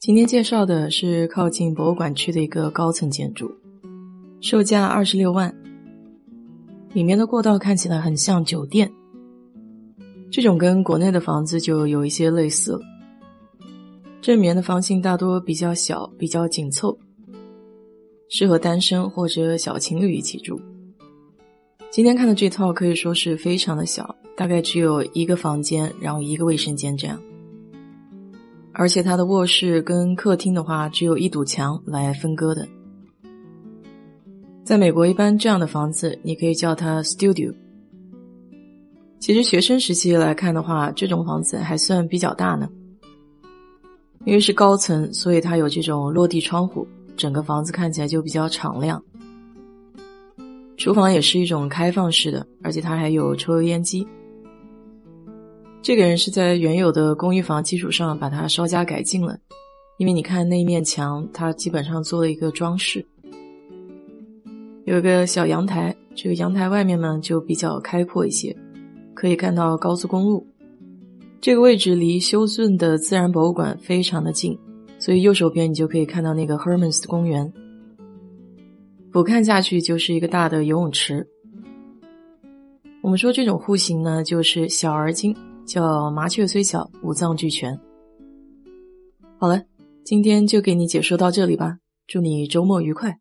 今天介绍的是靠近博物馆区的一个高层建筑，售价二十六万。里面的过道看起来很像酒店，这种跟国内的房子就有一些类似了。这里面的房型大多比较小，比较紧凑，适合单身或者小情侣一起住。今天看的这套可以说是非常的小，大概只有一个房间，然后一个卫生间这样。而且它的卧室跟客厅的话，只有一堵墙来分割的。在美国，一般这样的房子，你可以叫它 studio。其实学生时期来看的话，这种房子还算比较大呢。因为是高层，所以它有这种落地窗户，整个房子看起来就比较敞亮。厨房也是一种开放式的，而且它还有抽油烟机。这个人是在原有的公寓房基础上把它稍加改进了，因为你看那一面墙，它基本上做了一个装饰，有一个小阳台，这个阳台外面呢就比较开阔一些，可以看到高速公路。这个位置离休斯顿的自然博物馆非常的近，所以右手边你就可以看到那个 Hermans 公园，俯瞰下去就是一个大的游泳池。我们说这种户型呢，就是小而精。叫麻雀虽小，五脏俱全。好了，今天就给你解说到这里吧。祝你周末愉快。